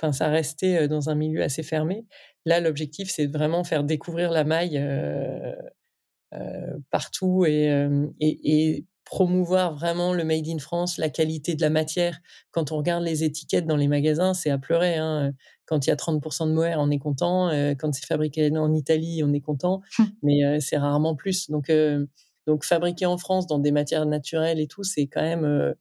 enfin ça restait dans un milieu assez fermé. Là, l'objectif c'est vraiment faire découvrir la maille euh, euh, partout et promouvoir vraiment le made in France, la qualité de la matière. Quand on regarde les étiquettes dans les magasins, c'est à pleurer. Hein. Quand il y a 30% de mohair, on est content. Euh, quand c'est fabriqué en Italie, on est content. Hum. Mais euh, c'est rarement plus. Donc, euh, donc fabriqué en France dans des matières naturelles et tout, c'est quand même.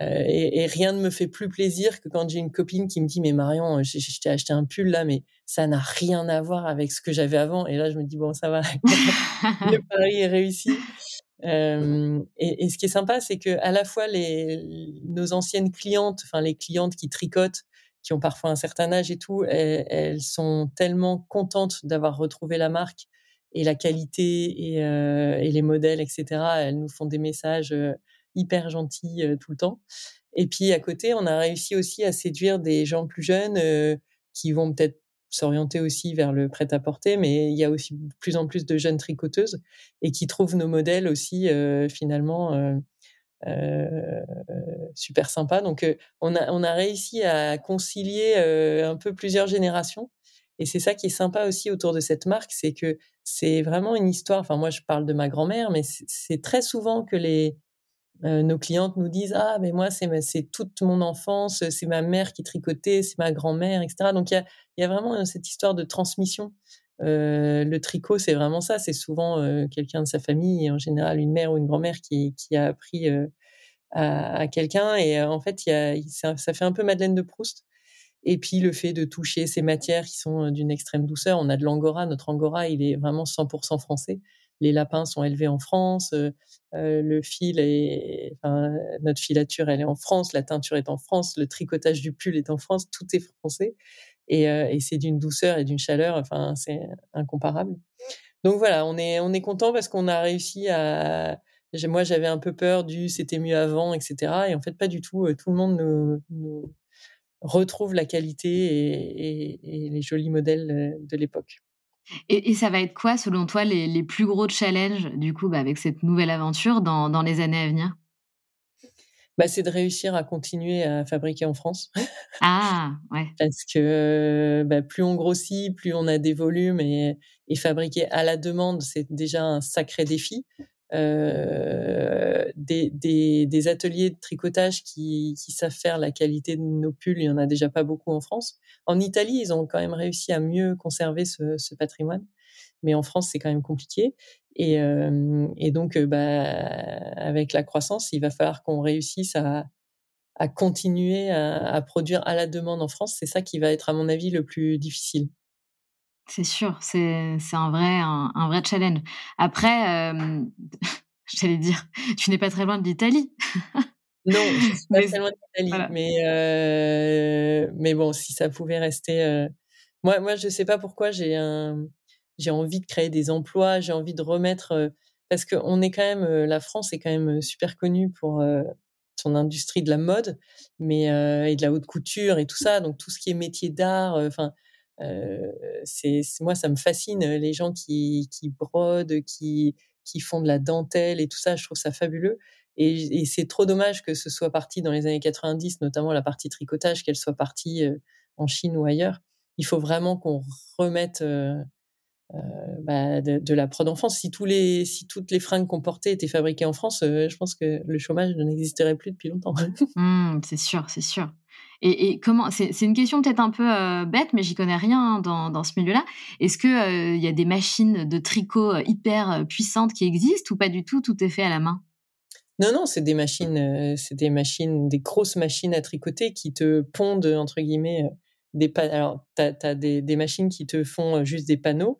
Et, rien ne me fait plus plaisir que quand j'ai une copine qui me dit mais Marion, je, t'ai acheté un pull là, mais ça n'a rien à voir avec ce que j'avais avant. Et là, je me dis bon, ça va, *laughs* le pari est réussi. Euh, et, ce qui est sympa, c'est que à la fois nos anciennes clientes, enfin les clientes qui tricotent qui ont parfois un certain âge et tout, elles, sont tellement contentes d'avoir retrouvé la marque et la qualité et, euh, et, les modèles, etc. Elles nous font des messages hyper gentils tout le temps. Et puis à côté, on a réussi aussi à séduire des gens plus jeunes qui vont peut-être s'orienter aussi vers le prêt-à-porter, mais il y a aussi de plus en plus de jeunes tricoteuses et qui trouvent nos modèles aussi finalement euh, euh, super sympas. Donc on, a, on a réussi à concilier un peu plusieurs générations. Et c'est ça qui est sympa aussi autour de cette marque, c'est que c'est vraiment une histoire. Enfin, moi, je parle de ma grand-mère, mais c'est très souvent que les, euh, nos clientes nous disent ah mais moi c'est c'est toute mon enfance c'est ma mère qui tricotait c'est ma grand-mère etc donc il y a, vraiment euh, cette histoire de transmission. Euh, le tricot c'est vraiment ça. C'est souvent quelqu'un de sa famille et en général une mère ou une grand-mère qui, a appris à, quelqu'un. Et en fait ça, ça, fait un peu Madeleine de Proust. Et puis le fait de toucher ces matières qui sont d'une extrême douceur. On a de l'angora. Notre angora il est vraiment 100% français les lapins sont élevés en France, le fil est, notre filature elle est en France, la teinture est en France, le tricotage du pull est en France, tout est français et, c'est d'une douceur et d'une chaleur, enfin c'est incomparable. Donc voilà, on est on est content parce qu'on a réussi à moi j'avais un peu peur du c'était mieux avant etc et en fait pas du tout tout le monde nous, retrouve la qualité et les jolis modèles de l'époque. Et, et, ça va être quoi, selon toi, les, les plus gros challenges, du coup, bah, avec cette nouvelle aventure dans, dans les années à venir? Bah, C'est de réussir à continuer à fabriquer en France. Ah, ouais. *laughs* Parce que bah, plus on grossit, plus on a des volumes et, et fabriquer à la demande, c'est déjà un sacré défi. Euh, des, des, des, ateliers de tricotage qui, qui, savent faire la qualité de nos pulls, il y en a déjà pas beaucoup en France. En Italie, ils ont quand même réussi à mieux conserver ce, ce patrimoine, mais en France, c'est quand même compliqué. Et, euh, et donc, euh, bah, avec la croissance, il va falloir qu'on réussisse à, à continuer à, à, produire à la demande en France. C'est ça qui va être, à mon avis, le plus difficile. C'est sûr, c'est un vrai, un, un, vrai challenge. Après, euh, *laughs* j'allais dire, tu n'es pas très loin de l'Italie. non, je *laughs* suis pas mais, très loin de l'Italie. Voilà. Mais, euh, mais bon, si ça pouvait rester. Euh... Moi, moi, je sais pas pourquoi j'ai un, j'ai envie de créer des emplois, j'ai envie de remettre. Parce qu'on est quand même, la France est quand même super connue pour son industrie de la mode, mais et de la haute couture et tout ça. Donc tout ce qui est métier d'art, enfin c'est moi ça me fascine les gens qui, brodent, qui font de la dentelle et tout ça. Je trouve ça fabuleux. Et, c'est trop dommage que ce soit parti dans les années 90, notamment la partie tricotage, qu'elle soit partie en Chine ou ailleurs. Il faut vraiment qu'on remette bah, de, la prod en France. Si, tous les, toutes les fringues qu'on portait étaient fabriquées en France, je pense que le chômage n'existerait plus depuis longtemps. mmh, c'est sûr, c'est sûr. Et, comment C'est une question peut-être un peu euh, bête, mais j'y connais rien dans, ce milieu-là. Est-ce qu'il il y a des machines de tricot hyper puissantes qui existent ou pas du tout Tout est fait à la main? Non, non, c'est des machines, c'est des machines, des grosses machines à tricoter qui te pondent entre guillemets des alors tu as, des, des, machines qui te font juste des panneaux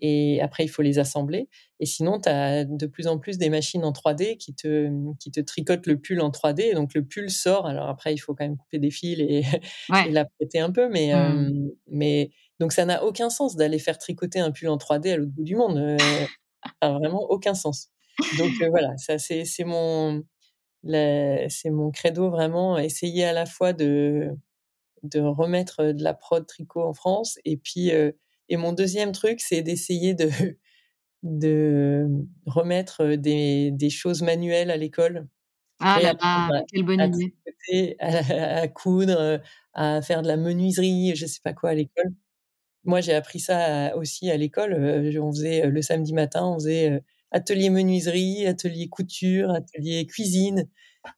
et après il faut les assembler et sinon tu as de plus en plus des machines en 3D qui te qui te tricotent le pull en 3D et donc le pull sort alors après il faut quand même couper des fils et, *laughs* ouais. et l'apprêter un peu mais mmh. euh, mais donc ça n'a aucun sens d'aller faire tricoter un pull en 3D à l'autre bout du monde euh, ça vraiment aucun sens donc euh, voilà ça c'est c'est mon c'est mon credo vraiment essayer à la fois de de remettre de la prod tricot en France. Et puis, et mon deuxième truc, c'est d'essayer de, *laughs* de remettre des, des choses manuelles à l'école. Ah là là, quelle bonne à, idée. *laughs* À, à, coudre, à faire de la menuiserie, je sais pas quoi à l'école. Moi, j'ai appris ça aussi à l'école. On faisait le samedi matin, on faisait atelier menuiserie, atelier couture, atelier cuisine.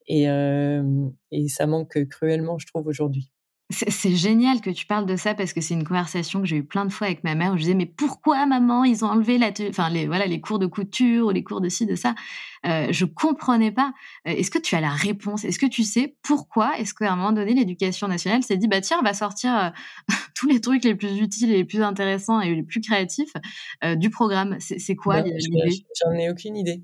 Et, euh, et ça manque cruellement, je trouve, aujourd'hui. C'est génial que tu parles de ça parce que c'est une conversation que j'ai eu plein de fois avec ma mère où je disais mais pourquoi maman ils ont enlevé la enfin les voilà les cours de couture ou les cours de ci de ça? Euh, je comprenais pas. Euh, est-ce que tu as la réponse? Est-ce que tu sais pourquoi? Est-ce qu'à un moment donné l'éducation nationale s'est dit bah tiens on va sortir euh, *laughs* tous les trucs les plus utiles et les plus intéressants et les plus créatifs euh, du programme. C'est quoi bah, l'idée j'en ai aucune idée.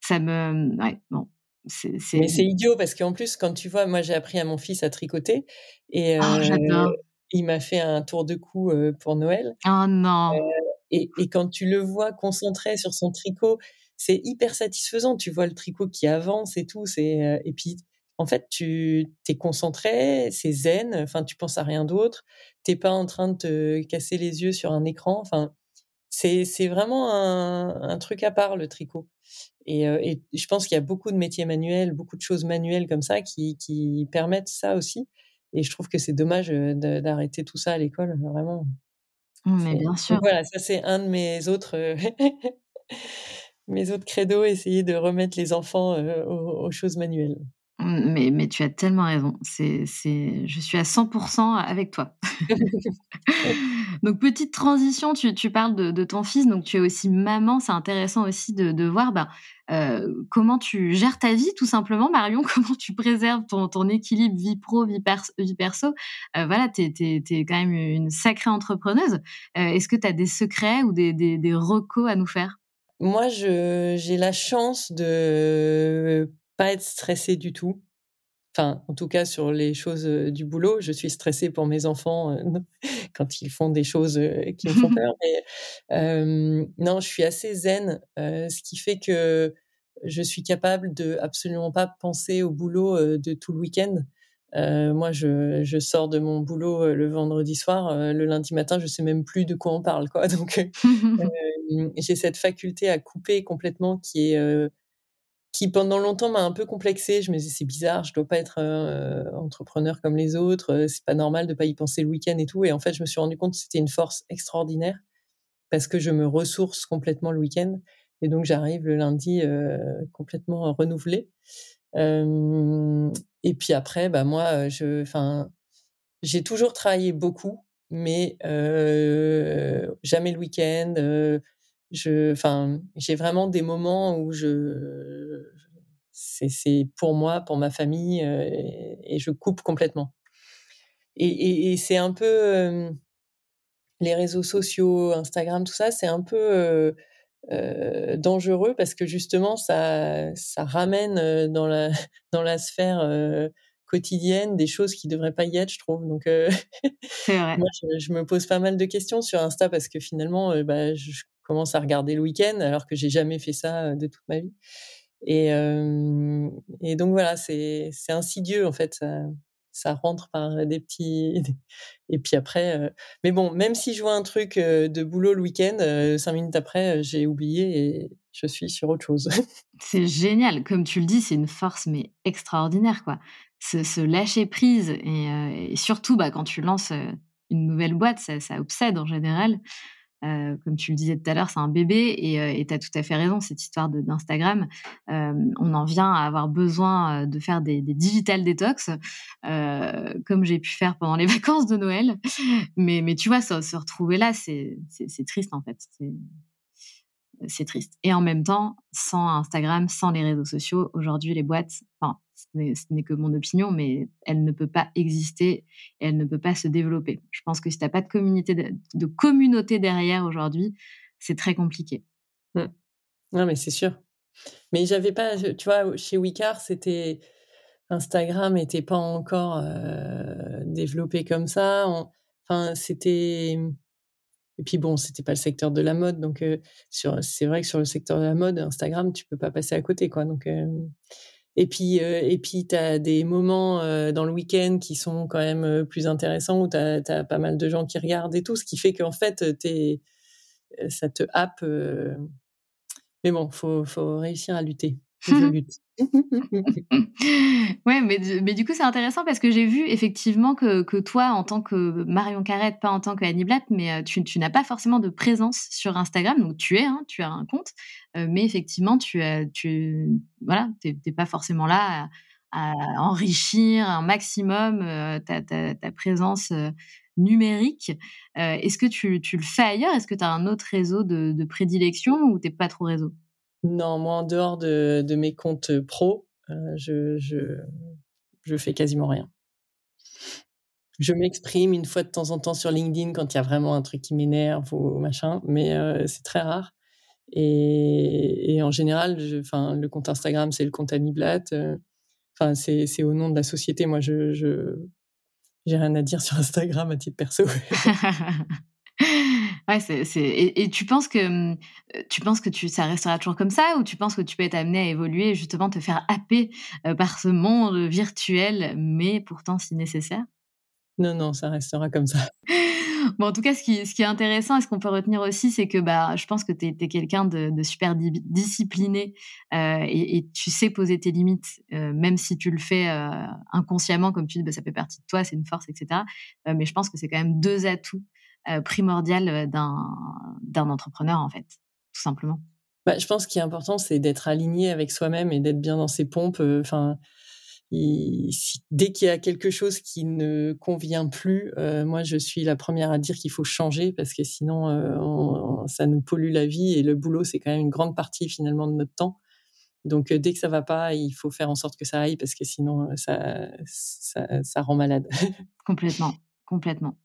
Ça me ouais bon Mais c'est idiot parce qu'en plus, quand tu vois, moi j'ai appris à mon fils à tricoter et oh, il m'a fait un tour de cou pour Noël. Oh non. Et, et, quand tu le vois concentré sur son tricot, c'est hyper satisfaisant. Tu vois le tricot qui avance et tout. C'est et puis en fait, tu t'es concentré, c'est zen. Enfin, tu penses à rien d'autre. T'es pas en train de te casser les yeux sur un écran. Enfin, c'est vraiment un, un, truc à part le tricot. Et, et je pense qu'il y a beaucoup de métiers manuels, beaucoup de choses manuelles comme ça qui, qui permettent ça aussi. Et je trouve que c'est dommage d'arrêter tout ça à l'école, vraiment. Mais bien sûr. voilà, ça c'est un de mes autres *laughs* mes autres credos, essayer de remettre les enfants aux, choses manuelles. Mais, mais, tu as tellement raison. C'est, c'est, je suis à 100% avec toi. *laughs* donc, petite transition, tu, tu parles de, de, ton fils, donc tu es aussi maman. C'est intéressant aussi de, de voir bah, euh, comment tu gères ta vie, tout simplement, Marion, *laughs* comment tu préserves ton, ton équilibre vie pro, vie, vie perso. Euh, voilà, tu es, quand même une sacrée entrepreneuse. Euh, est-ce que tu as des secrets ou des, des, des recos à nous faire? Moi, je, j'ai la chance de pas être stressée du tout. Enfin, en tout cas, sur les choses du boulot, je suis stressée pour mes enfants *laughs* quand ils font des choses qui me font *laughs* peur. Mais non, je suis assez zen, ce qui fait que je suis capable de absolument pas penser au boulot de tout le week-end. moi, je, je, sors de mon boulot le vendredi soir, le lundi matin, je sais même plus de quoi on parle, quoi. *laughs* Donc, j'ai cette faculté à couper complètement qui est qui pendant longtemps m'a un peu complexé. Je me disais c'est bizarre, je dois pas être euh, entrepreneur comme les autres, euh, c'est pas normal de pas y penser le week-end et tout. Et en fait, je me suis rendu compte que c'était une force extraordinaire parce que je me ressource complètement le week-end et donc j'arrive le lundi euh, complètement renouvelé. et puis après, bah moi, je, enfin, j'ai toujours travaillé beaucoup, mais jamais le week-end je, enfin, j'ai vraiment des moments où je, c'est pour moi, pour ma famille, euh, et, je coupe complètement. Et, et, c'est un peu euh, les réseaux sociaux, Instagram, tout ça, c'est un peu euh, dangereux parce que justement, ça, ça ramène dans la, *laughs* dans la sphère quotidienne des choses qui devraient pas y être, je trouve. Donc, vrai. *laughs* moi, je, me pose pas mal de questions sur Insta parce que finalement, bah, je, commence à regarder le week-end alors que j'ai jamais fait ça de toute ma vie. Et, et donc voilà, c'est insidieux en fait. Ça, ça rentre par des petits. *laughs* Et puis après, mais bon, même si je vois un truc de boulot le week-end, cinq minutes après, j'ai oublié et je suis sur autre chose. *laughs* c'est génial, comme tu le dis, c'est une force mais extraordinaire quoi. Se, lâcher prise et, surtout bah, quand tu lances une nouvelle boîte, ça, ça obsède en général. Euh, comme tu le disais tout à l'heure, c'est un bébé et tu as tout à fait raison, cette histoire d'Instagram. Euh, on en vient à avoir besoin de faire des, digital detox, euh, comme j'ai pu faire pendant les *laughs* vacances de Noël. Mais, tu vois, se retrouver là, c'est triste en fait. C'est triste. Et en même temps, sans Instagram, sans les réseaux sociaux, aujourd'hui, les boîtes, enfin, ce n'est que mon opinion, mais elle ne peut pas exister et elle ne peut pas se développer. Je pense que si tu n'as pas de communauté, de, communauté derrière aujourd'hui, c'est très compliqué. Mmh. Non, mais c'est sûr. Mais j'avais pas, tu vois, chez Wicard, c'était Instagram n'était pas encore euh, développé comme ça. Enfin, c'était. Et puis bon, c'était pas le secteur de la mode, donc euh, c'est vrai que sur le secteur de la mode, Instagram, tu peux pas passer à côté, quoi. Donc euh, et puis, euh, et puis, tu as des moments dans le week-end qui sont quand même plus intéressants où tu as, pas mal de gens qui regardent et tout, ce qui fait qu'en fait, es, ça te happe. Mais bon, faut, faut réussir à lutter. *laughs* *laughs* ouais, mais, mais du coup, c'est intéressant parce que j'ai vu effectivement que, que, toi, en tant que Marion Carrette, pas en tant que Annie Blatt, mais euh, tu, tu n'as pas forcément de présence sur Instagram. Donc, tu es, hein, tu as un compte, euh, mais effectivement, tu as, tu, voilà, pas forcément là à, enrichir un maximum euh, ta, ta, ta, présence numérique. Est-ce que tu, tu, le fais ailleurs? Est-ce que tu as un autre réseau de, de prédilection ou t'es pas trop réseau? Non, moi, en dehors de, de mes comptes pro, euh, je, je, je fais quasiment rien. Je m'exprime une fois de temps en temps sur LinkedIn quand il y a vraiment un truc qui m'énerve ou machin, mais euh, c'est très rare. Et, en général, enfin, le compte Instagram, c'est le compte Annie Blatt. Enfin, c'est au nom de la société. Moi, je, je j'ai rien à dire *laughs* sur Instagram à titre perso. *laughs* *laughs* ouais, c'est, et, tu penses que mmh, tu penses que tu, ça restera toujours comme ça ou tu penses que tu peux être amené à évoluer et justement te faire happer par ce monde virtuel, mais pourtant si nécessaire? Non, non, ça restera comme ça. *laughs* *laughs* Bon, en tout cas, ce qui, ce qui est intéressant et ce qu'on peut retenir aussi, c'est que bah, je pense que tu es, quelqu'un de, super discipliné euh, et, tu sais poser tes limites, euh, même si tu le fais euh, inconsciemment, comme tu dis, bah, ça fait partie de toi, c'est une force, etc. mais je pense que c'est quand même deux atouts primordiaux d'un entrepreneur, en fait, tout simplement. Bah, je pense qu'il est important, c'est d'être aligné avec soi-même et d'être bien dans ses pompes. Enfin dès qu'il y a quelque chose qui ne convient plus, euh, moi je suis la première à dire qu'il faut changer parce que sinon euh, ça nous pollue la vie et le boulot c'est quand même une grande partie finalement de notre temps. Donc euh, dès que ça va pas, il faut faire en sorte que ça aille parce que sinon ça, ça, rend malade. *laughs* complètement, complètement.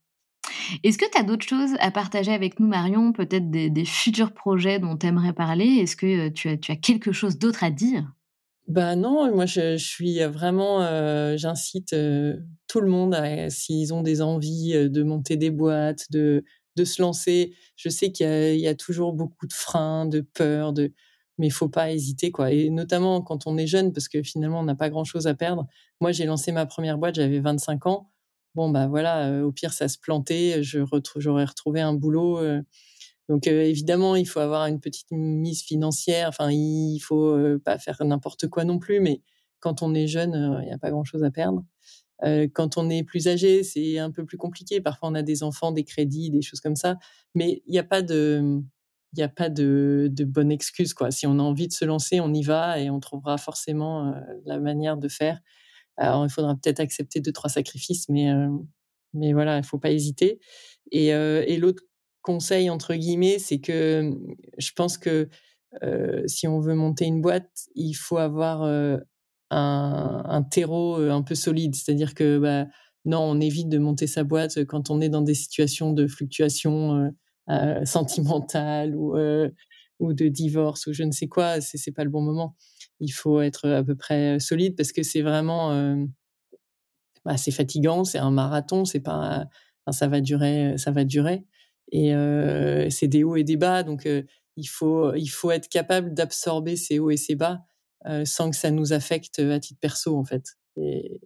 Est-ce que tu as d'autres choses à partager avec nous, Marion? Peut-être des, futurs projets dont tu aimerais parler? Est-ce que tu as, tu as quelque chose d'autre à dire? Bah non, moi je, suis vraiment, j'incite tout le monde s'ils ont des envies de monter des boîtes, de, de se lancer. Je sais qu'il y, y, a toujours beaucoup de freins, de peurs, de, mais il faut pas hésiter quoi. Et notamment quand on est jeune, parce que finalement on n'a pas grand chose à perdre. Moi j'ai lancé ma première boîte, j'avais 25 ans. Bon bah voilà, au pire ça se plantait, je j'aurais retrouvé un boulot. Donc évidemment, il faut avoir une petite mise financière. Enfin, il faut pas faire n'importe quoi non plus. Mais quand on est jeune, il n'y a pas grand-chose à perdre. quand on est plus âgé, c'est un peu plus compliqué. Parfois, on a des enfants, des crédits, des choses comme ça. Mais il n'y a pas de, il a pas de, de, bonne excuse quoi. Si on a envie de se lancer, on y va et on trouvera forcément la manière de faire. Alors, il faudra peut-être accepter deux trois sacrifices, mais mais voilà, il faut pas hésiter. Et, et l'autre conseil entre guillemets, c'est que mmh, je pense que si on veut monter une boîte, il faut avoir un, terreau un peu solide. C'est-à-dire que bah, non, on évite de monter sa boîte quand on est dans des situations de fluctuation *laughs* sentimentale ou, ou de divorce ou je ne sais quoi. C'est, c'est pas le bon moment. Il faut être à peu près solide parce que c'est vraiment bah, c'est fatigant, c'est un marathon, c'est pas ça va durer, ça va durer. Et c'est des hauts et des bas, donc il faut il faut être capable d'absorber ces hauts et ces bas sans que ça nous affecte à titre perso en fait. Et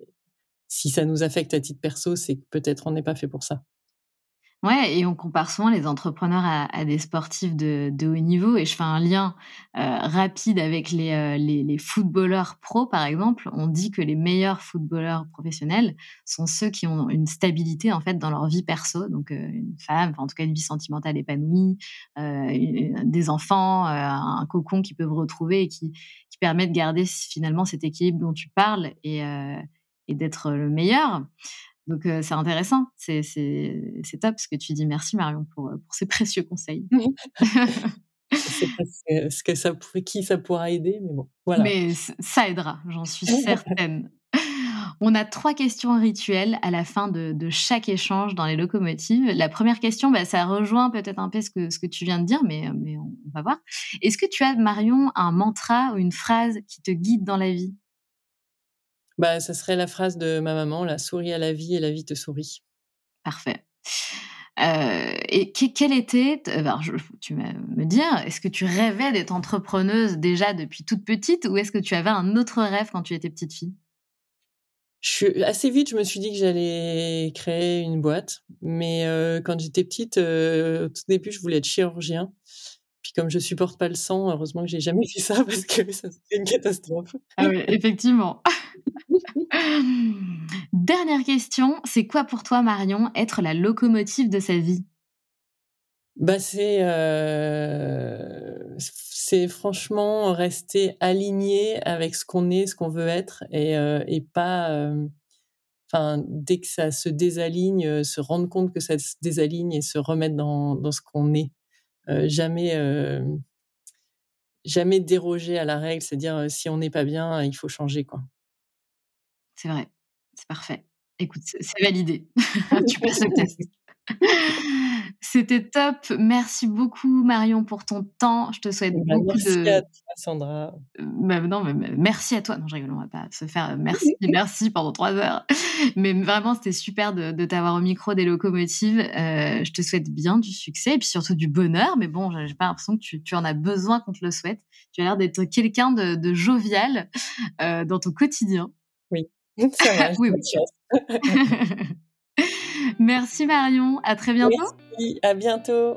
si ça nous affecte à titre perso, c'est que peut-être on n'est pas fait pour ça. Ouais, et on compare souvent les entrepreneurs à, des sportifs de, haut niveau. Et je fais un lien euh, rapide avec euh, les, les, footballeurs pros, par exemple. On dit que les meilleurs footballeurs professionnels sont ceux qui ont une stabilité en fait dans leur vie perso. Donc euh, une femme, en tout cas une vie sentimentale épanouie, des enfants, un cocon qu'ils peuvent retrouver et qui, permet de garder finalement cet équilibre dont tu parles et d'être le meilleur. Donc c'est intéressant, c'est top ce que tu dis. Merci Marion pour, pour ces *laughs* précieux conseils. sais *laughs* pas ce que ça qui ça pourra aider, mais bon, voilà. Mais ça aidera, j'en suis *laughs* certaine. On a trois questions rituelles à la fin de, de, chaque échange dans les locomotives. La première question, bah, ça rejoint peut-être un peu ce que, ce que tu viens de dire, mais, mais on va voir. Est-ce que tu as, Marion, un mantra ou une phrase qui te guide dans la vie? Bah, ça serait la phrase de ma maman, la souris à la vie et la vie te sourit. Parfait. Euh, et quel était, alors tu vas me dire, est-ce que tu rêvais d'être entrepreneuse déjà depuis toute petite ou est-ce que tu avais un autre rêve quand tu étais petite fille? Je assez vite, je me suis dit que j'allais créer une boîte, mais euh, quand j'étais petite, euh, au tout début, je voulais être chirurgien. Puis comme je supporte pas le sang, heureusement que j'ai jamais *laughs* fait ça parce que ça serait une catastrophe. Ah oui, effectivement. *laughs* Dernière question, c'est quoi pour toi, Marion, être la locomotive de sa vie? Bah c'est euh, c'est franchement rester aligné avec ce qu'on est, ce qu'on veut être et, euh, et pas euh, dès que ça se désaligne, se rendre compte que ça se désaligne et se remettre dans, dans ce qu'on est. jamais jamais déroger à la règle, c'est-à-dire si on n'est pas bien, il faut changer quoi. C'est vrai, c'est parfait. Écoute, c'est validé. *laughs* *laughs* tu passes le test. *laughs* C'était top. Merci beaucoup, Marion, pour ton temps. Je te souhaite bah, beaucoup merci de. à toi, Sandra. Euh, bah, non, mais merci à toi. Non, je rigole, on va pas se faire merci, merci pendant trois heures. Mais vraiment, c'était super de, t'avoir au micro des locomotives. Euh, je te souhaite bien du succès et puis surtout du bonheur. Mais bon, j'ai pas l'impression que tu, en as besoin qu'on te le souhaite. Tu as l'air d'être quelqu'un de, jovial euh, dans ton quotidien. *laughs* Oui. *laughs* Merci Marion, à très bientôt. Merci, à bientôt.